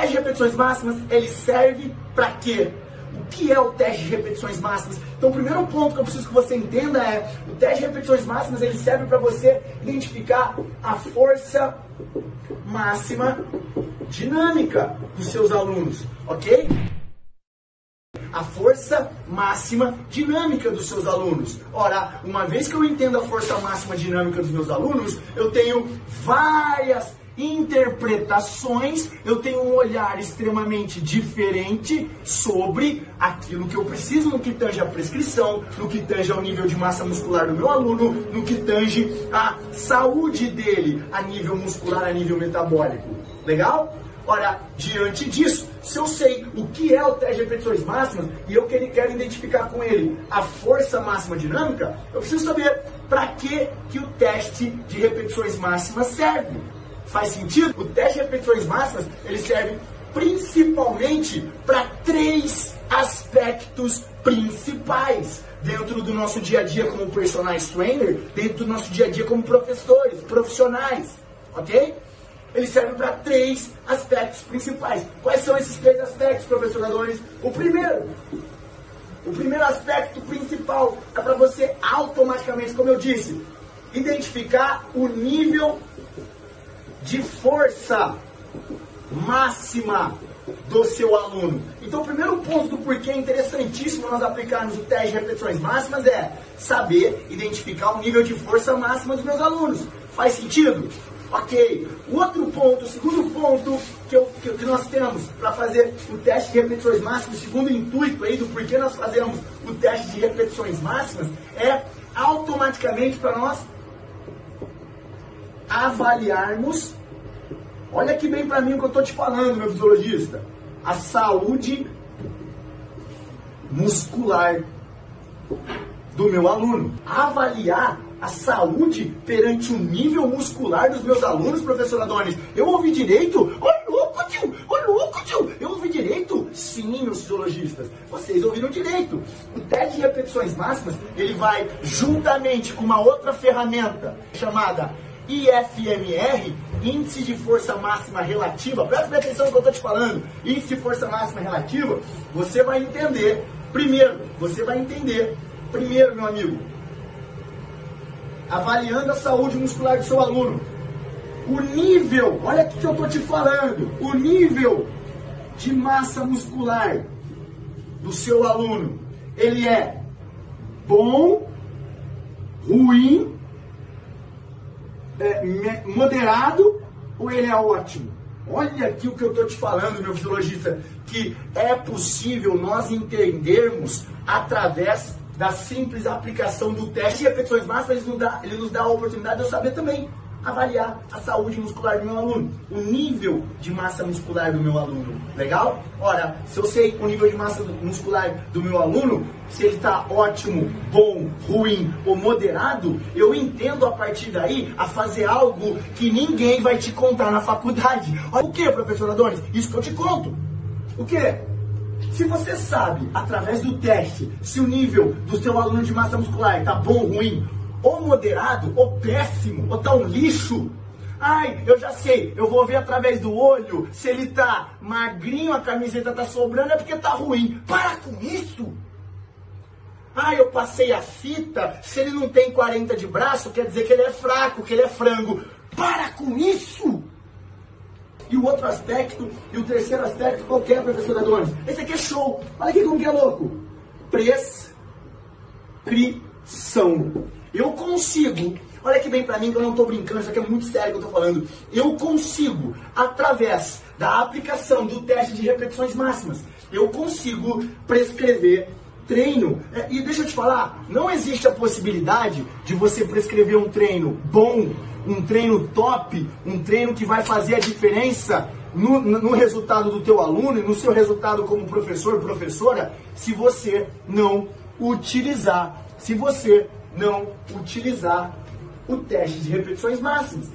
teste de repetições máximas, ele serve para quê? O que é o teste de repetições máximas? Então, o primeiro ponto que eu preciso que você entenda é: o teste de repetições máximas ele serve para você identificar a força máxima dinâmica dos seus alunos, ok? a força máxima dinâmica dos seus alunos. Ora, uma vez que eu entendo a força máxima dinâmica dos meus alunos, eu tenho várias interpretações, eu tenho um olhar extremamente diferente sobre aquilo que eu preciso no que tange a prescrição, no que tange ao nível de massa muscular do meu aluno, no que tange a saúde dele a nível muscular, a nível metabólico. Legal? Ora, diante disso, se eu sei o que é o teste de repetições máximas e eu quero identificar com ele a força máxima dinâmica, eu preciso saber para que, que o teste de repetições máximas serve. Faz sentido? O teste de repetições máximas ele serve principalmente para três aspectos principais dentro do nosso dia a dia como personal trainer, dentro do nosso dia a dia como professores, profissionais, ok? Ele serve para três aspectos principais. Quais são esses três aspectos, professoradores? O primeiro, o primeiro aspecto principal é para você automaticamente, como eu disse, identificar o nível de força máxima do seu aluno. Então, o primeiro ponto do porquê é interessantíssimo nós aplicarmos o teste de repetições máximas é saber identificar o nível de força máxima dos meus alunos. Faz sentido? Ok. O outro ponto, o segundo ponto que, eu, que, que nós temos para fazer o teste de repetições máximas, o segundo intuito aí do porquê nós fazemos o teste de repetições máximas, é automaticamente para nós avaliarmos, olha que bem para mim o que eu estou te falando, meu fisiologista, a saúde muscular do meu aluno. Avaliar a saúde perante o nível muscular dos meus alunos, professor Adonis. Eu ouvi direito? Ô louco, tio! Ô louco, tio! Eu ouvi direito? Sim, meus fisiologistas, vocês ouviram direito. O teste de repetições máximas, ele vai juntamente com uma outra ferramenta chamada IFMR, Índice de Força Máxima Relativa. Presta atenção no que eu estou te falando. Índice de Força Máxima Relativa, você vai entender, primeiro, você vai entender, primeiro, meu amigo, avaliando a saúde muscular do seu aluno. O nível, olha o que eu estou te falando, o nível de massa muscular do seu aluno, ele é bom, ruim, é, moderado ou ele é ótimo? Olha aqui o que eu estou te falando, meu fisiologista, que é possível nós entendermos através da simples aplicação do teste de repetições máximas, ele nos, dá, ele nos dá a oportunidade de eu saber também avaliar a saúde muscular do meu aluno, o nível de massa muscular do meu aluno. Legal? Ora, se eu sei o nível de massa muscular do meu aluno, se ele está ótimo, bom, ruim ou moderado, eu entendo a partir daí a fazer algo que ninguém vai te contar na faculdade. Olha, o que, professor Adonis? Isso que eu te conto. O que? Se você sabe, através do teste, se o nível do seu aluno de massa muscular está bom, ruim, ou moderado, ou péssimo, ou está um lixo, Ai, eu já sei, eu vou ver através do olho se ele tá magrinho, a camiseta tá sobrando, é porque tá ruim. Para com isso! Ai, eu passei a fita, se ele não tem 40 de braço, quer dizer que ele é fraco, que ele é frango. Para com isso! E o outro aspecto, e o terceiro aspecto, qual é, professor Adonis? Esse aqui é show. Olha aqui como que é louco. Prescrição. Eu consigo, olha que bem para mim que eu não estou brincando, isso aqui é muito sério que eu estou falando. Eu consigo, através da aplicação do teste de repetições máximas, eu consigo prescrever treino. É, e deixa eu te falar, não existe a possibilidade de você prescrever um treino bom um treino top, um treino que vai fazer a diferença no, no, resultado do teu aluno e no seu resultado como professor, professora, se você não utilizar, se você não utilizar o teste de repetições máximas.